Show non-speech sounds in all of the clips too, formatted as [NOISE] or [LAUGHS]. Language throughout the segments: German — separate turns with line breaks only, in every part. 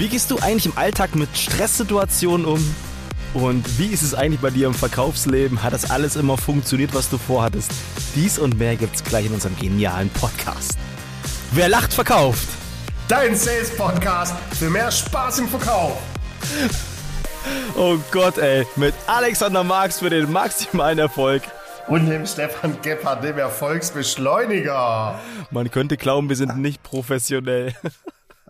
Wie gehst du eigentlich im Alltag mit Stresssituationen um? Und wie ist es eigentlich bei dir im Verkaufsleben? Hat das alles immer funktioniert, was du vorhattest? Dies und mehr gibt's gleich in unserem genialen Podcast. Wer lacht, verkauft.
Dein Sales Podcast für mehr Spaß im Verkauf.
Oh Gott, ey. Mit Alexander Marx für den maximalen Erfolg.
Und dem Stefan Gebhardt, dem Erfolgsbeschleuniger.
Man könnte glauben, wir sind nicht professionell. [LAUGHS]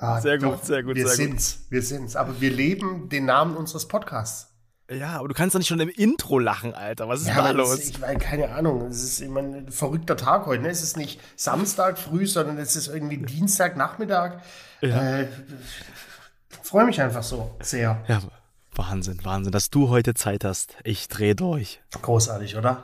Ah, sehr gut, doch, sehr gut, wir sehr sind's, gut. Wir sind's. Aber wir leben den Namen unseres Podcasts.
Ja, aber du kannst doch nicht schon im Intro lachen, Alter. Was ist ja, da los?
ich meine, keine Ahnung. Es ist immer ein verrückter Tag heute. Ne? Es ist nicht Samstag früh, sondern es ist irgendwie Dienstag Nachmittag. Ja. Äh, Freue mich einfach so sehr.
Ja, Wahnsinn, Wahnsinn, dass du heute Zeit hast. Ich drehe durch.
Großartig, oder?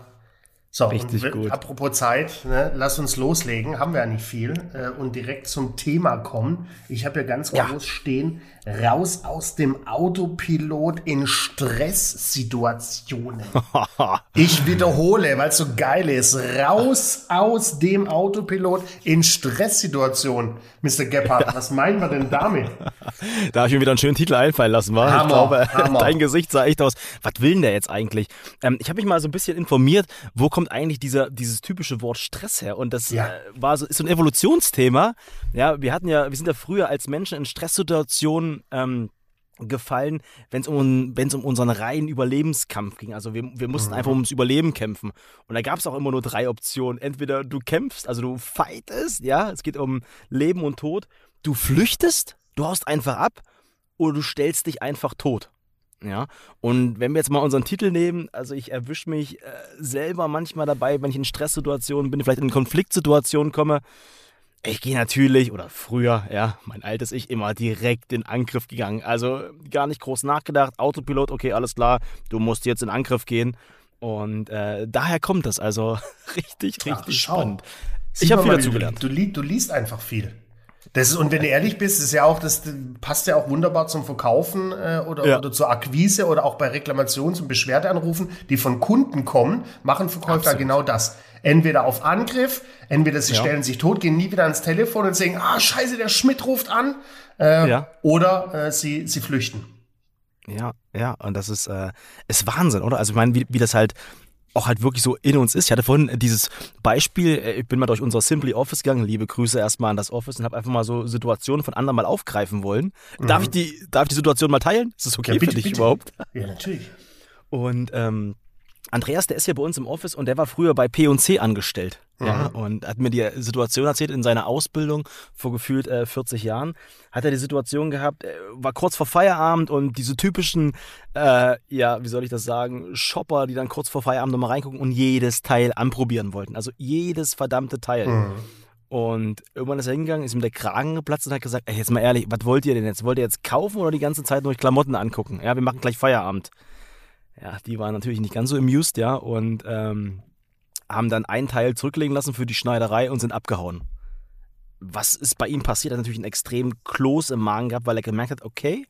So,
Richtig und, gut.
Apropos Zeit, ne, lass uns loslegen. Haben wir ja nicht viel. Äh, und direkt zum Thema kommen. Ich habe ja ganz ja. groß stehen, raus aus dem Autopilot in Stresssituationen. [LAUGHS] ich wiederhole, weil es so geil ist. Raus aus dem Autopilot in Stresssituationen. Mr. Gebhardt, was meinen wir denn damit? [LAUGHS]
Da habe ich mir wieder einen schönen Titel einfallen lassen, war. Hammer, ich glaube, [LAUGHS] Hammer. dein Gesicht sah echt aus. Was will denn der jetzt eigentlich? Ähm, ich habe mich mal so ein bisschen informiert, wo kommt eigentlich dieser, dieses typische Wort Stress her? Und das ja. äh, war so, ist so ein Evolutionsthema. Ja, wir hatten ja, wir sind ja früher als Menschen in Stresssituationen ähm, gefallen, wenn es um, wenn's um unseren reinen Überlebenskampf ging. Also wir, wir mussten mhm. einfach ums Überleben kämpfen. Und da gab es auch immer nur drei Optionen. Entweder du kämpfst, also du fightest, ja, es geht um Leben und Tod. Du flüchtest, du haust einfach ab oder du stellst dich einfach tot. Ja, und wenn wir jetzt mal unseren Titel nehmen, also ich erwische mich äh, selber manchmal dabei, wenn ich in Stresssituationen bin, vielleicht in Konfliktsituationen komme, ich gehe natürlich, oder früher, ja, mein altes Ich, immer direkt in Angriff gegangen. Also gar nicht groß nachgedacht. Autopilot, okay, alles klar, du musst jetzt in Angriff gehen. Und äh, daher kommt das also [LAUGHS] richtig, richtig Ach, spannend.
ich habe viel dazu gelernt. Du, du, du liest einfach viel. Das ist, und wenn du ehrlich bist, ist ja auch, das passt ja auch wunderbar zum Verkaufen äh, oder, ja. oder zur Akquise oder auch bei Reklamations- und Beschwerdeanrufen, die von Kunden kommen, machen Verkäufer Absolut. genau das entweder auf Angriff, entweder sie ja. stellen sich tot, gehen nie wieder ans Telefon und sagen, ah, scheiße, der Schmidt ruft an, äh, ja. oder äh, sie, sie flüchten.
Ja, ja, und das ist, äh, ist Wahnsinn, oder? Also ich meine, wie, wie das halt auch halt wirklich so in uns ist. Ich hatte vorhin dieses Beispiel, äh, ich bin mal durch unser Simply Office gegangen, liebe Grüße erstmal an das Office und habe einfach mal so Situationen von anderen mal aufgreifen wollen. Mhm. Darf, ich die, darf ich die Situation mal teilen? Ist das okay ja, bitte, für dich bitte. überhaupt?
Ja, natürlich.
Und ähm, Andreas, der ist ja bei uns im Office und der war früher bei P&C angestellt. Mhm. Ja, und hat mir die Situation erzählt in seiner Ausbildung vor gefühlt äh, 40 Jahren. Hat er die Situation gehabt, äh, war kurz vor Feierabend und diese typischen, äh, ja, wie soll ich das sagen, Shopper, die dann kurz vor Feierabend nochmal reingucken und jedes Teil anprobieren wollten. Also jedes verdammte Teil. Mhm. Und irgendwann ist er hingegangen, ist ihm der Kragen geplatzt und hat gesagt, ey, jetzt mal ehrlich, was wollt ihr denn jetzt? Wollt ihr jetzt kaufen oder die ganze Zeit nur Klamotten angucken? Ja, wir machen gleich Feierabend ja, die waren natürlich nicht ganz so amused, ja, und ähm, haben dann einen Teil zurücklegen lassen für die Schneiderei und sind abgehauen. Was ist bei ihm passiert? Er hat natürlich einen extrem Kloß im Magen gehabt, weil er gemerkt hat, okay,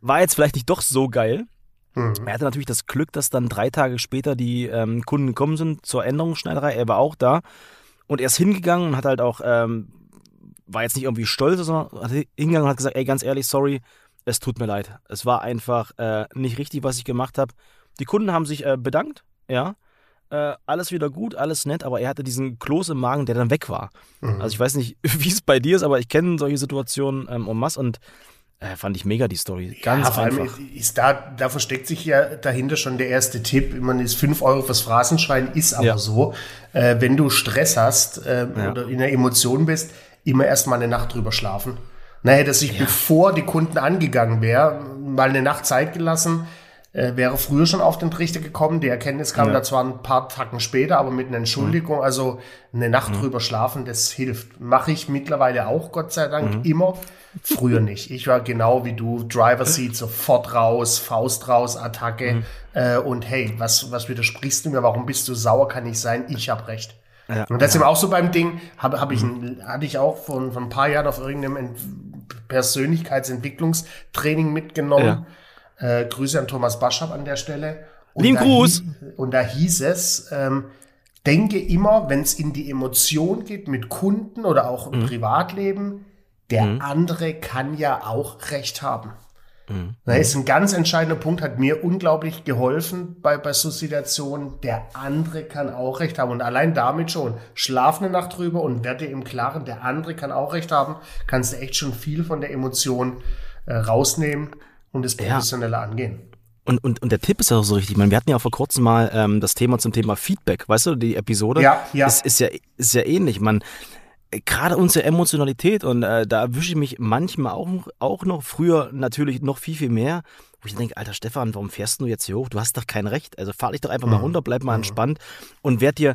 war jetzt vielleicht nicht doch so geil. Mhm. Er hatte natürlich das Glück, dass dann drei Tage später die ähm, Kunden gekommen sind zur Änderungsschneiderei. Er war auch da und er ist hingegangen und hat halt auch, ähm, war jetzt nicht irgendwie stolz, sondern hat hingegangen und hat gesagt, ey, ganz ehrlich, sorry, es tut mir leid. Es war einfach äh, nicht richtig, was ich gemacht habe. Die Kunden haben sich äh, bedankt, ja. Äh, alles wieder gut, alles nett, aber er hatte diesen Kloß im Magen, der dann weg war. Mhm. Also ich weiß nicht, [LAUGHS] wie es bei dir ist, aber ich kenne solche Situationen ähm, en masse und äh, fand ich mega die Story. Ganz ja, vor einfach.
Allem ist da, da versteckt sich ja dahinter schon der erste Tipp. Man ist 5 Euro fürs Phrasenschreien, ist aber ja. so. Äh, wenn du Stress hast äh, ja. oder in der Emotion bist, immer erst mal eine Nacht drüber schlafen. Na, dass ich, ja. bevor die Kunden angegangen wäre, mal eine Nacht Zeit gelassen, äh, wäre früher schon auf den Trichter gekommen. Die Erkenntnis kam ja. da zwar ein paar Tagen später, aber mit einer Entschuldigung. Mhm. Also eine Nacht mhm. drüber schlafen, das hilft. Mache ich mittlerweile auch, Gott sei Dank, mhm. immer. Früher nicht. Ich war genau wie du, Driver Seat, [LAUGHS] sofort raus, Faust raus, Attacke. Mhm. Äh, und hey, was, was widersprichst du mir? Warum bist du sauer? Kann ich sein? Ich habe recht. Ja, und das ist auch so beim Ding, hab, hab ich, mhm. hatte ich auch von, von ein paar Jahren auf irgendeinem Persönlichkeitsentwicklungstraining mitgenommen. Ja. Äh, Grüße an Thomas Baschab an der Stelle.
Lieben Gruß!
und da hieß es, ähm, denke immer, wenn es in die Emotion geht mit Kunden oder auch im mhm. Privatleben, der mhm. andere kann ja auch recht haben. Mhm. Das ist ein ganz entscheidender Punkt, hat mir unglaublich geholfen bei, bei so Situationen. Der andere kann auch recht haben. Und allein damit schon, schlaf eine Nacht drüber und werde im Klaren, der andere kann auch recht haben, kannst du echt schon viel von der Emotion äh, rausnehmen und es professioneller ja. angehen.
Und, und, und der Tipp ist ja auch so richtig. Ich meine, wir hatten ja auch vor kurzem mal ähm, das Thema zum Thema Feedback, weißt du, die Episode
ja, ja.
Ist, ist ja ist ja ähnlich. Man gerade unsere Emotionalität und äh, da erwische ich mich manchmal auch, auch noch, früher natürlich noch viel, viel mehr, wo ich denke, alter Stefan, warum fährst du jetzt hier hoch? Du hast doch kein Recht. Also fahr dich doch einfach mal mhm. runter, bleib mal mhm. entspannt und werd dir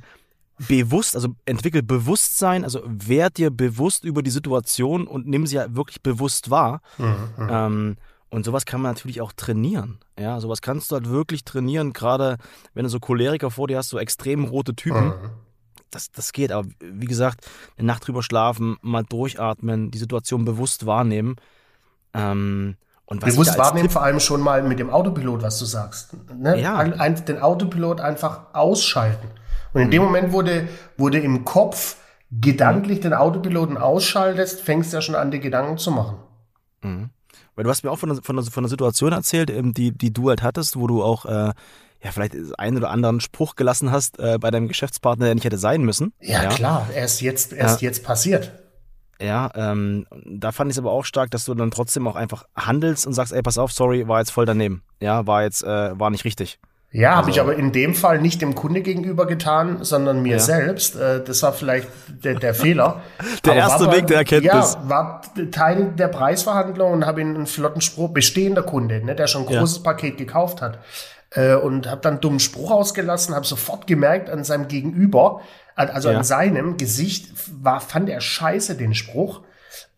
bewusst, also entwickel Bewusstsein, also werd dir bewusst über die Situation und nimm sie ja wirklich bewusst wahr. Mhm. Ähm, und sowas kann man natürlich auch trainieren. Ja, sowas kannst du halt wirklich trainieren, gerade wenn du so Choleriker vor dir hast, so extrem rote Typen. Das, das geht. Aber wie gesagt, eine Nacht drüber schlafen, mal durchatmen, die Situation bewusst wahrnehmen.
Ähm, und bewusst wahrnehmen, Tipp, vor allem schon mal mit dem Autopilot, was du sagst. Ne? Ja. Ein, ein, den Autopilot einfach ausschalten. Und in mhm. dem Moment, wo du, wo du im Kopf gedanklich mhm. den Autopiloten ausschaltest, fängst du ja schon an, die Gedanken zu machen.
Mhm. Weil du hast mir auch von einer, von von einer Situation erzählt, ähm, die, die du halt hattest, wo du auch äh, ja, vielleicht einen oder anderen Spruch gelassen hast äh, bei deinem Geschäftspartner, der nicht hätte sein müssen.
Ja, ja. klar, erst jetzt, erst ja. jetzt passiert.
Ja, ähm, da fand ich es aber auch stark, dass du dann trotzdem auch einfach handelst und sagst, ey, pass auf, sorry, war jetzt voll daneben. Ja, war jetzt, äh, war nicht richtig.
Ja, also, habe ich aber in dem Fall nicht dem Kunde gegenüber getan, sondern mir ja. selbst. Äh, das war vielleicht der, der Fehler. [LAUGHS]
der aber erste Weg der Erkenntnis.
Ja, war Teil der Preisverhandlung und habe ihn einen flotten Spruch, bestehender Kunde, ne, der schon ein großes ja. Paket gekauft hat, äh, und habe dann einen dummen Spruch ausgelassen, habe sofort gemerkt an seinem Gegenüber, also ja. an seinem Gesicht, war, fand er scheiße den Spruch.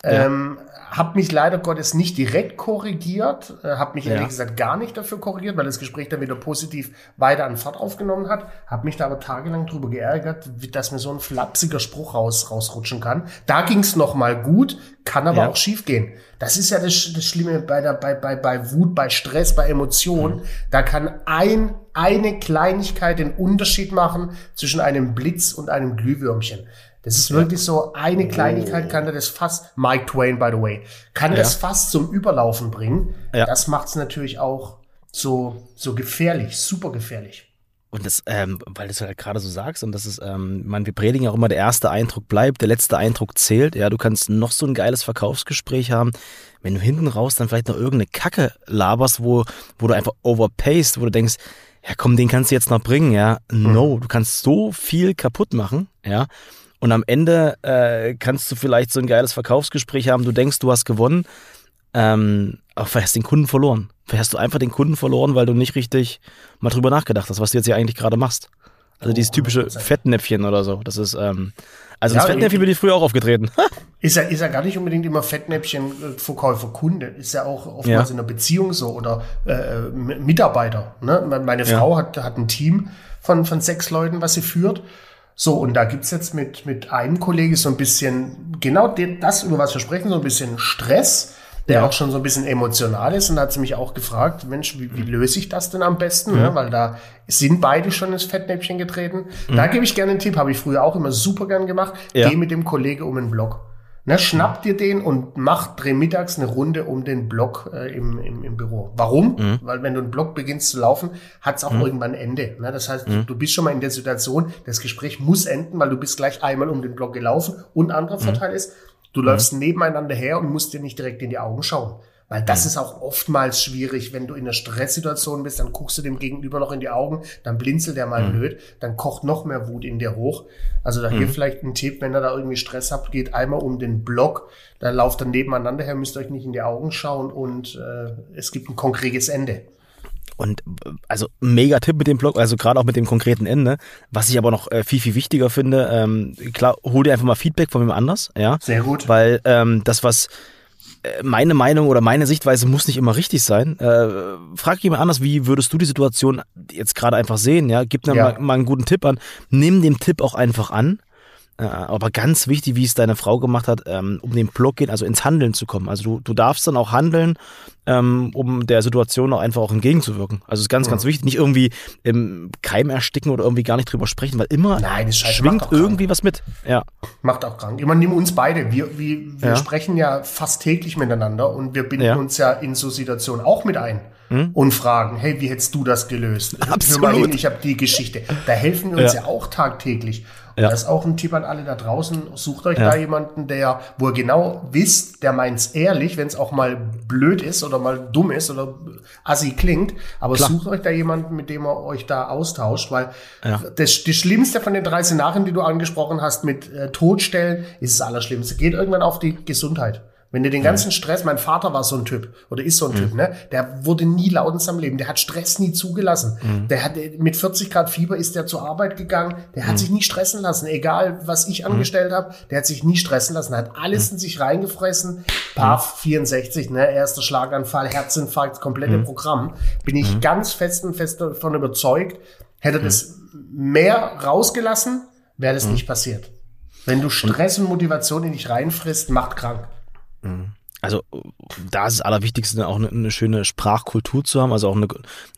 Ja. Ähm, habe mich leider Gottes nicht direkt korrigiert, äh, habe mich ja. ehrlich gesagt gar nicht dafür korrigiert, weil das Gespräch dann wieder positiv weiter an Fahrt aufgenommen hat, habe mich da aber tagelang drüber geärgert, wie, dass mir so ein flapsiger Spruch raus, rausrutschen kann. Da ging's noch mal gut, kann aber ja. auch schief gehen. Das ist ja das, das Schlimme bei, der, bei, bei, bei Wut, bei Stress, bei Emotionen. Mhm. Da kann ein, eine Kleinigkeit den Unterschied machen zwischen einem Blitz und einem Glühwürmchen. Das ist wirklich so, eine Kleinigkeit kann das fast, Mike Twain, by the way, kann ja. das fast zum Überlaufen bringen. Ja. Das macht es natürlich auch so, so gefährlich, super gefährlich.
Und das, ähm, weil du es halt gerade so sagst, und das ist, ähm, man, wir predigen auch immer, der erste Eindruck bleibt, der letzte Eindruck zählt. Ja, du kannst noch so ein geiles Verkaufsgespräch haben. Wenn du hinten raus dann vielleicht noch irgendeine Kacke laberst, wo, wo du einfach overpayst, wo du denkst, ja komm, den kannst du jetzt noch bringen, ja. No, mhm. du kannst so viel kaputt machen, ja. Und am Ende äh, kannst du vielleicht so ein geiles Verkaufsgespräch haben, du denkst, du hast gewonnen, ähm, aber vielleicht hast du den Kunden verloren. Vielleicht hast du einfach den Kunden verloren, weil du nicht richtig mal drüber nachgedacht hast, was du jetzt hier eigentlich gerade machst. Also oh, dieses typische Fettnäpfchen oder so. Das ist, ähm, also ja, ins Fettnäpfchen bin ich früher auch aufgetreten. [LAUGHS]
ist ja, ist ja gar nicht unbedingt immer Fettnäpfchen äh, Verkäufer Kunde. Ist ja auch oftmals ja. in einer Beziehung so oder äh, Mitarbeiter. Ne? Meine Frau ja. hat, hat ein Team von, von sechs Leuten, was sie führt. So, und da gibt's jetzt mit, mit einem Kollege so ein bisschen, genau das, über was wir sprechen, so ein bisschen Stress, der ja. auch schon so ein bisschen emotional ist. Und da hat sie mich auch gefragt, Mensch, wie, wie löse ich das denn am besten? Mhm. Ne? Weil da sind beide schon ins Fettnäpfchen getreten. Mhm. Da gebe ich gerne einen Tipp, habe ich früher auch immer super gern gemacht. Ja. Geh mit dem Kollege um den Block. Ne, schnapp dir den und mach, dreh mittags eine Runde um den Block äh, im, im, im Büro. Warum? Mhm. Weil wenn du einen Block beginnst zu laufen, hat es auch mhm. irgendwann ein Ende. Ne? Das heißt, mhm. du bist schon mal in der Situation, das Gespräch muss enden, weil du bist gleich einmal um den Block gelaufen. Und anderer mhm. Vorteil ist, du läufst mhm. nebeneinander her und musst dir nicht direkt in die Augen schauen. Weil das mhm. ist auch oftmals schwierig, wenn du in einer Stresssituation bist, dann guckst du dem Gegenüber noch in die Augen, dann blinzelt er mal mhm. blöd, dann kocht noch mehr Wut in dir hoch. Also da mhm. hier vielleicht ein Tipp, wenn ihr da irgendwie Stress habt, geht einmal um den Block, dann lauft dann nebeneinander her, müsst euch nicht in die Augen schauen und äh, es gibt ein konkretes Ende.
Und also mega Tipp mit dem Blog, also gerade auch mit dem konkreten Ende. Was ich aber noch äh, viel, viel wichtiger finde, ähm, klar, hol dir einfach mal Feedback von wem anders, ja.
Sehr gut.
Weil ähm, das, was meine Meinung oder meine Sichtweise muss nicht immer richtig sein. Äh, frag jemand anders, wie würdest du die Situation jetzt gerade einfach sehen? Ja, gib mir ja. mal, mal, einen guten Tipp an. Nimm den Tipp auch einfach an. Äh, aber ganz wichtig, wie es deine Frau gemacht hat, ähm, um den Block gehen, also ins Handeln zu kommen. Also du, du darfst dann auch handeln, ähm, um der Situation auch einfach auch entgegenzuwirken. Also es ist ganz, ganz wichtig, nicht irgendwie im Keim ersticken oder irgendwie gar nicht drüber sprechen, weil immer
Nein,
schwingt irgendwie was mit. Ja.
Macht auch krank. Immer nimm uns beide. Wir, wir, wir
Ja.
sprechen ja fast täglich miteinander und wir binden
Ja.
uns ja in so Situationen auch mit ein und fragen, hey, wie hättest du das gelöst? Hör mal
Absolut.
hin, ich habe die Geschichte. Da helfen wir uns
Ja.
ja, auch tagtäglich. Und
Ja.
das ist auch ein Tipp an alle da draußen. Sucht euch
Ja.
da jemanden, der, wo ihr genau wisst, der meint's ehrlich, wenn es auch mal blöd ist oder mal dumm ist oder assi klingt. Aber
Klar.
sucht euch da jemanden, mit dem ihr euch da austauscht, weil
Ja.
das, das Schlimmste von den drei Szenarien, die du angesprochen hast, mit äh, Todstellen, ist das Allerschlimmste. Geht irgendwann auf die Gesundheit. Wenn du den ganzen Stress, mein Vater war so ein Typ oder ist so ein Typ, ne? Der wurde nie laut in seinem Leben, der hat Stress nie zugelassen. Der hat mit 40 Grad Fieber ist der zur Arbeit gegangen, der hat sich nie stressen lassen, egal was ich angestellt habe, der hat sich nie stressen lassen, hat alles in sich reingefressen. Paf 64, ne? Erster Schlaganfall, Herzinfarkt, komplette Programm. Bin ich ganz fest und fest davon überzeugt, hätte das mehr rausgelassen, wäre das nicht passiert. Wenn du Stress und Motivation in dich reinfrisst, macht krank.
Also da ist das Allerwichtigste auch eine, eine schöne Sprachkultur zu haben, also auch eine,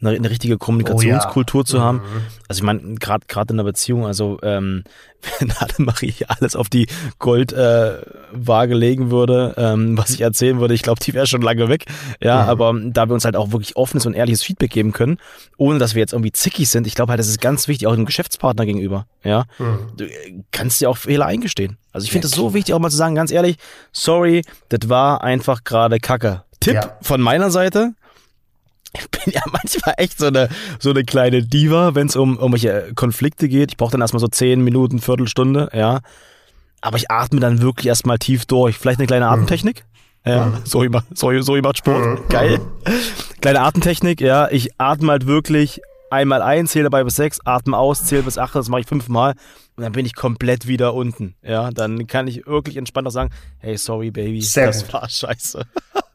eine, eine richtige Kommunikationskultur zu haben. Also ich meine, gerade gerade in der Beziehung, also ähm, [LAUGHS] wenn Annemarie alles auf die Goldwaage äh, legen würde, ähm, was ich erzählen würde, ich glaube, die wäre schon lange weg. Ja, aber da wir uns halt auch wirklich offenes und ehrliches Feedback geben können, ohne dass wir jetzt irgendwie zickig sind, ich glaube halt, das ist ganz wichtig, auch dem Geschäftspartner gegenüber. Ja, du äh, kannst dir auch Fehler eingestehen. Also ich finde es so wichtig, auch mal zu sagen, ganz ehrlich, sorry, das war einfach gerade Kacke. Tipp
Ja.
von meiner Seite. Ich bin ja manchmal echt so eine, so eine kleine Diva, wenn es um irgendwelche Konflikte geht. Ich brauche dann erstmal so 10 Minuten, Viertelstunde, ja. Aber ich atme dann wirklich erstmal tief durch. Vielleicht eine kleine Atemtechnik. Ja, Zoe, macht, Zoe, Zoe macht Sport. Geil. Kleine Atemtechnik, ja. Ich atme halt wirklich einmal ein, zähle dabei bis sechs, atme aus, zähle bis acht, das mache ich fünfmal und dann bin ich komplett wieder unten. Ja, dann kann ich wirklich entspannt auch sagen, hey, sorry, Baby,
Sehr
das
gut.
war scheiße.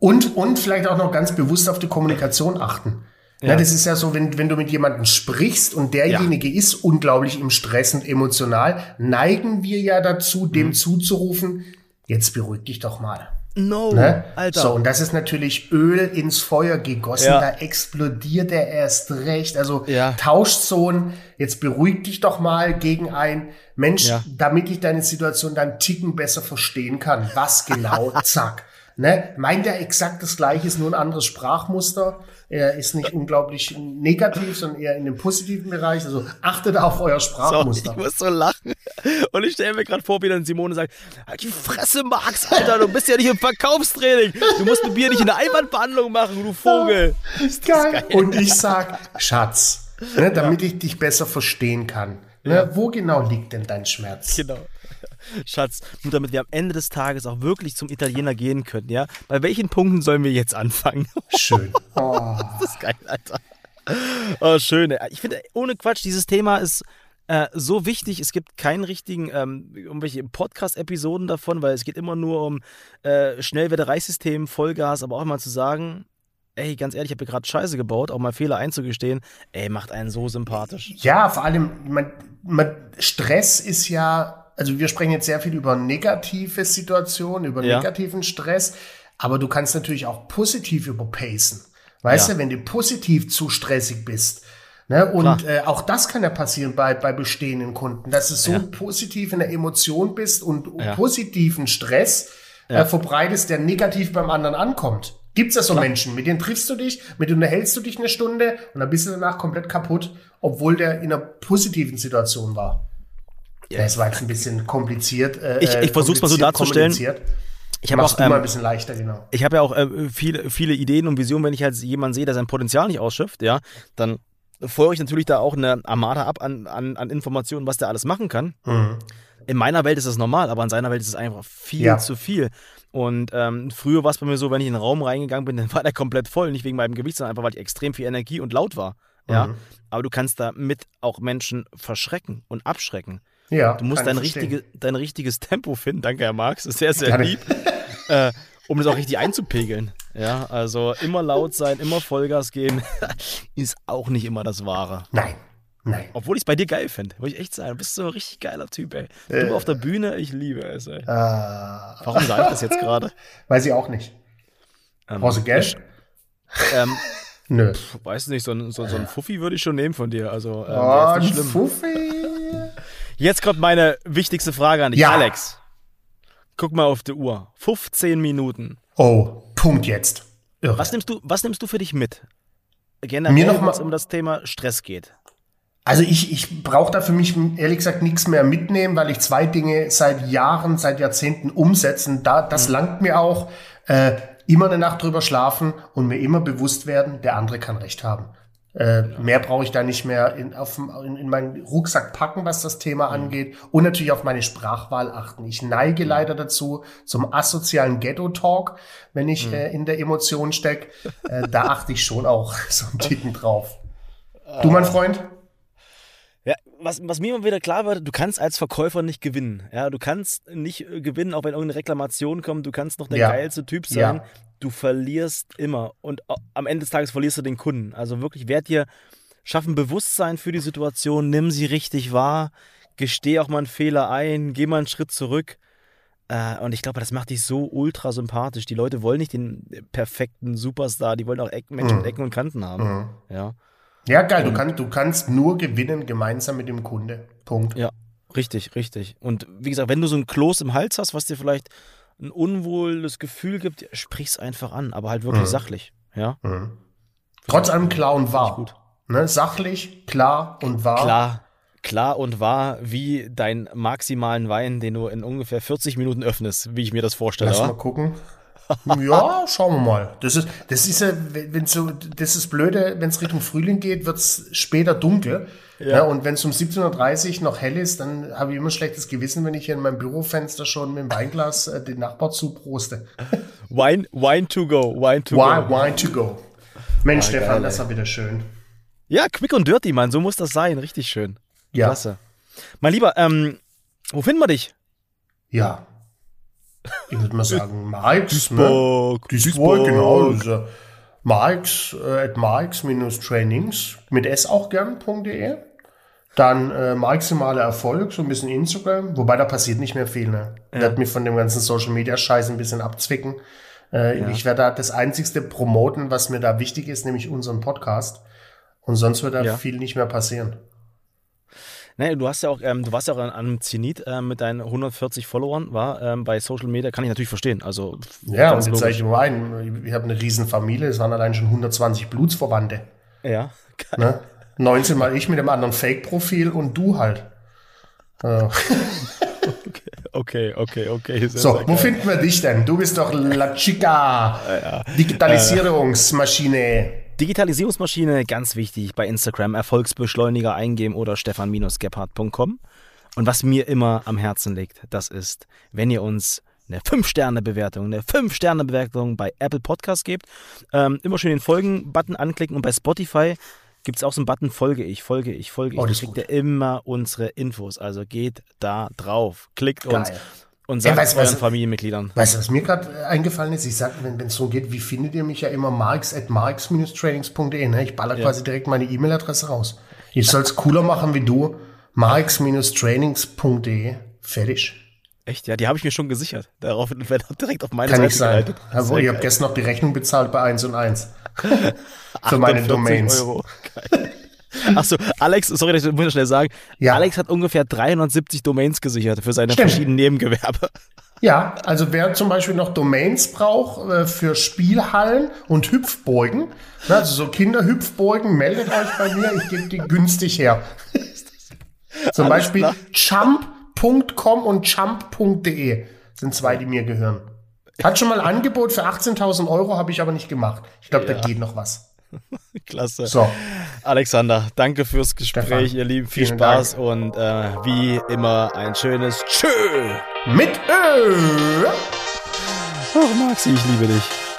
Und, und vielleicht auch noch ganz bewusst auf die Kommunikation achten. Ja.
Ja.
das ist ja so, wenn, wenn du mit jemandem sprichst und derjenige ist unglaublich im Stress und emotional, neigen wir ja dazu, dem
Mhm.
zuzurufen, jetzt beruhig dich doch mal.
No,
Ne?
Alter.
So, und das ist natürlich Öl ins Feuer gegossen.
Ja.
Da explodiert er erst recht. Also
Ja.
Tauschzonen, jetzt beruhig dich doch mal gegen ein Mensch,
Ja.
damit ich deine Situation dann Ticken besser verstehen kann. Was genau? [LAUGHS] Zack. Ne? Meint er exakt das Gleiche, ist nur ein anderes Sprachmuster. Er ist nicht unglaublich negativ, sondern eher in dem positiven Bereich. Also achtet auf euer
So,
Sprachmuster.
ich muss so lachen. Und ich stelle mir gerade vor, wie dann Simone sagt, halt die Fresse, Max, Alter, du bist ja nicht im Verkaufstraining. Du musst mit mir nicht eine Einwandbehandlung machen, du Vogel. [LAUGHS]
Ist geil. Und ich sag, Schatz, ne, damit ich dich besser verstehen kann. Ne, Wo genau liegt denn dein Schmerz?
Genau. Schatz, nur damit wir am Ende des Tages auch wirklich zum Italiener gehen können, ja? Bei welchen Punkten sollen wir jetzt anfangen?
Schön. Oh. [LAUGHS]
Das ist geil, Alter. Oh, schön. Ich finde, ohne Quatsch, dieses Thema ist äh, so wichtig. Es gibt keinen richtigen, ähm, irgendwelche Podcast-Episoden davon, weil es geht immer nur um äh, Schnellwettereisystem, Vollgas, aber auch immer zu sagen, ey, ganz ehrlich, ich habe gerade Scheiße gebaut, auch mal Fehler einzugestehen, ey, macht einen so sympathisch.
Ja, vor allem, man, man, Stress ist ja, also wir sprechen jetzt sehr viel über negative Situationen, über
Ja.
negativen Stress, aber du kannst natürlich auch positiv überpacen. Weißt
Ja.
du, wenn du positiv zu stressig bist. Ne? Und äh, auch das kann ja passieren bei, bei bestehenden Kunden, dass du so
Ja.
positiv in der Emotion bist und positiven Stress äh, verbreitest, der negativ beim anderen ankommt. Gibt's ja so Menschen, mit denen triffst du dich, mit denen unterhältst du dich eine Stunde und dann bist du danach komplett kaputt, obwohl der in einer positiven Situation war. Ja, das war jetzt ein bisschen kompliziert. Äh,
Ich- ich versuch's mal so darzustellen. Ich habe auch,
du mal ein
ähm,
bisschen leichter, genau.
ich habe ja auch äh, viele, viele Ideen und Visionen, wenn ich halt jemanden sehe, der sein Potenzial nicht ausschöpft, ja, dann folge ich natürlich da auch eine Armada ab an, an, an Informationen, was der alles machen kann.
Mhm.
In meiner Welt ist das normal, aber in seiner Welt ist es einfach viel
Ja.
zu viel. Und ähm, früher war es bei mir so, wenn ich in den Raum reingegangen bin, [LAUGHS] dann war der komplett voll, nicht wegen meinem Gewicht, sondern einfach, weil ich extrem viel Energie und laut war. Ja,
Mhm.
aber du kannst damit auch Menschen verschrecken und abschrecken.
Ja,
Du musst dein, richtige, dein richtiges Tempo finden. Danke, Herr Marx. Das ist sehr, sehr lieb. [LAUGHS] äh, um das auch richtig einzupegeln. Ja, also immer laut sein, immer Vollgas geben, [LAUGHS] ist auch nicht immer das Wahre.
Nein.
Nein. Obwohl ich es bei dir geil finde, muss ich echt sagen. Du bist so ein richtig geiler Typ, ey. Du äh. auf der Bühne, ich liebe es, ey. Äh. Warum sage ich das jetzt gerade? [LAUGHS]
Weiß ich auch nicht. Ähm, Brauchst du Geld?
Ähm, Nö. Pff, weiß nicht, so ein, so, so ein Fuffi würde ich schon nehmen von dir. Also, ähm,
oh, ein. Fuffi?
Jetzt kommt meine wichtigste Frage an dich, ja. Alex. Guck mal auf die Uhr. 15 Minuten.
Oh, Punkt jetzt.
Irre. Was nimmst du, was nimmst du für dich mit? Generell, wenn es um das Thema Stress geht.
Also ich, ich brauche da für mich ehrlich gesagt nichts mehr mitnehmen, weil ich zwei Dinge seit Jahren, seit Jahrzehnten umsetzen. Da, das mhm. langt mir auch. Äh, immer eine Nacht drüber schlafen und mir immer bewusst werden, der andere kann recht haben. Äh, mehr brauche ich da nicht mehr in, auf, in, in, meinen Rucksack packen, was das Thema mhm. angeht. Und natürlich auf meine Sprachwahl achten. Ich neige mhm. leider dazu, zum asozialen Ghetto-Talk, wenn ich mhm. äh, in der Emotion stecke. Äh, da achte ich schon auch [LAUGHS] so einen Ticken drauf. Du, mein Freund?
Ja, was, was mir immer wieder klar wird, du kannst als Verkäufer nicht gewinnen. Ja, du kannst nicht äh, gewinnen, auch wenn irgendeine Reklamation kommt. Du kannst noch der ja. geilste Typ sein. Ja. Du verlierst immer. Und äh, am Ende des Tages verlierst du den Kunden. Also wirklich, werd dir schaffen Bewusstsein für die Situation, nimm sie richtig wahr, gesteh auch mal einen Fehler ein, geh mal einen Schritt zurück. Äh, und ich glaube, das macht dich so ultra sympathisch. Die Leute wollen nicht den perfekten Superstar, die wollen auch Menschen mhm. mit Ecken und Kanten haben. Mhm. Ja.
Ja, geil. Du, kann, du kannst nur gewinnen gemeinsam mit dem Kunde. Punkt.
Ja, richtig, richtig. Und wie gesagt, wenn du so ein Kloß im Hals hast, was dir vielleicht ein unwohles Gefühl gibt, sprich's einfach an, aber halt wirklich mhm. sachlich. Ja. Mhm.
Trotz allem klar und wahr. Ne? Sachlich, klar und wahr.
Klar, klar und wahr, wie deinen maximalen Wein, den du in ungefähr 40 Minuten öffnest, wie ich mir das vorstelle.
Lass mal gucken [LAUGHS] ja, schauen wir mal. Das ist, das ist ja, wenn so, das ist blöde, wenn es Richtung Frühling geht, wird es später dunkel. Ja. ja und wenn es um 17.30 Uhr noch hell ist, dann habe ich immer schlechtes Gewissen, wenn ich hier in meinem Bürofenster schon mit dem Weinglas äh, den Nachbar zuproste. [LAUGHS]
Wine, wine to go, wine to
wine, go. Wine to go. Mensch, ah, Stefan, geil, das war wieder schön.
Ja, quick und dirty, Mann, so muss das sein. Richtig schön. Ja. Klasse. Mein Lieber, ähm, wo finden wir dich?
Ja, ich würde mal sagen, Marx. Duisburg. Ne? Duisburg, genau. Also Marx, äh, at Marx-Trainings mit S auch gern.de. Dann äh, maximale Erfolg, so ein bisschen Instagram, wobei da passiert nicht mehr viel. Ne? Ja. Wird mich von dem ganzen Social Media Scheiß ein bisschen abzwicken. Äh, ja. Ich werde da das einzigste promoten, was mir da wichtig ist, nämlich unseren Podcast. Und sonst wird da ja. viel nicht mehr passieren.
Nee, du hast ja auch, ähm, du warst ja auch an einem Zenit äh, mit deinen 140 Followern, war ähm, bei Social Media, kann ich natürlich verstehen. Also
ja, und jetzt sage ich mal ein, ich habe eine riesen Familie, es waren allein schon 120 Blutsverwandte.
Ja.
Ne? 19 mal ich mit dem anderen Fake-Profil und du halt.
Äh. Okay, okay, okay.
Sehr, so, sehr wo finden wir dich denn? Du bist doch La Chica, ja, Digitalisierungsmaschine.
Digitalisierungsmaschine, ganz wichtig, bei Instagram Erfolgsbeschleuniger eingeben oder stefan-gebhardt.com. Und was mir immer am Herzen liegt, das ist, wenn ihr uns eine 5-Sterne-Bewertung, eine 5-Sterne-Bewertung bei Apple Podcast gebt, ähm, immer schön den Folgen-Button anklicken und bei Spotify gibt es auch so einen Button Folge ich, folge ich, folge ich. Oh, da kriegt ihr immer unsere Infos. Also geht da drauf, klickt Geil. uns und sagt ja, weißt, euren was, Familienmitgliedern.
Weißt du, was mir gerade äh, eingefallen ist? Ich sage, wenn es so geht, wie findet ihr mich ja immer marx at marx-trainings.de. Ne? Ich baller ja. quasi direkt meine E-Mail-Adresse raus. Ich soll es cooler machen wie du. marx-trainings.de. Fertig.
Echt? Ja, die habe ich mir schon gesichert. Darauf wird direkt auf meine
Kann Seite sein. geleitet. Also, ich habe gestern noch die Rechnung bezahlt bei 1 und 1. [LAUGHS] Für meine Domains. Euro. Geil.
Achso, Alex, sorry, ich muss schnell sagen. Ja. Alex hat ungefähr 370 Domains gesichert für seine Stimmt. verschiedenen Nebengewerbe.
Ja, also wer zum Beispiel noch Domains braucht äh, für Spielhallen und Hüpfburgen, ne, also so Kinderhüpfburgen, meldet euch bei mir, ich gebe die günstig her. [LAUGHS] zum Alles Beispiel jump.com und jump.de sind zwei, die mir gehören. Hat schon mal ein Angebot für 18.000 Euro, habe ich aber nicht gemacht. Ich glaube, ja. da geht noch was. [LAUGHS]
Klasse. So. Alexander, danke fürs Gespräch, Stefan, ihr Lieben. Viel Spaß Dank. und äh, wie immer ein schönes Tschö
mit Ö.
Ach, Maxi, ich liebe dich.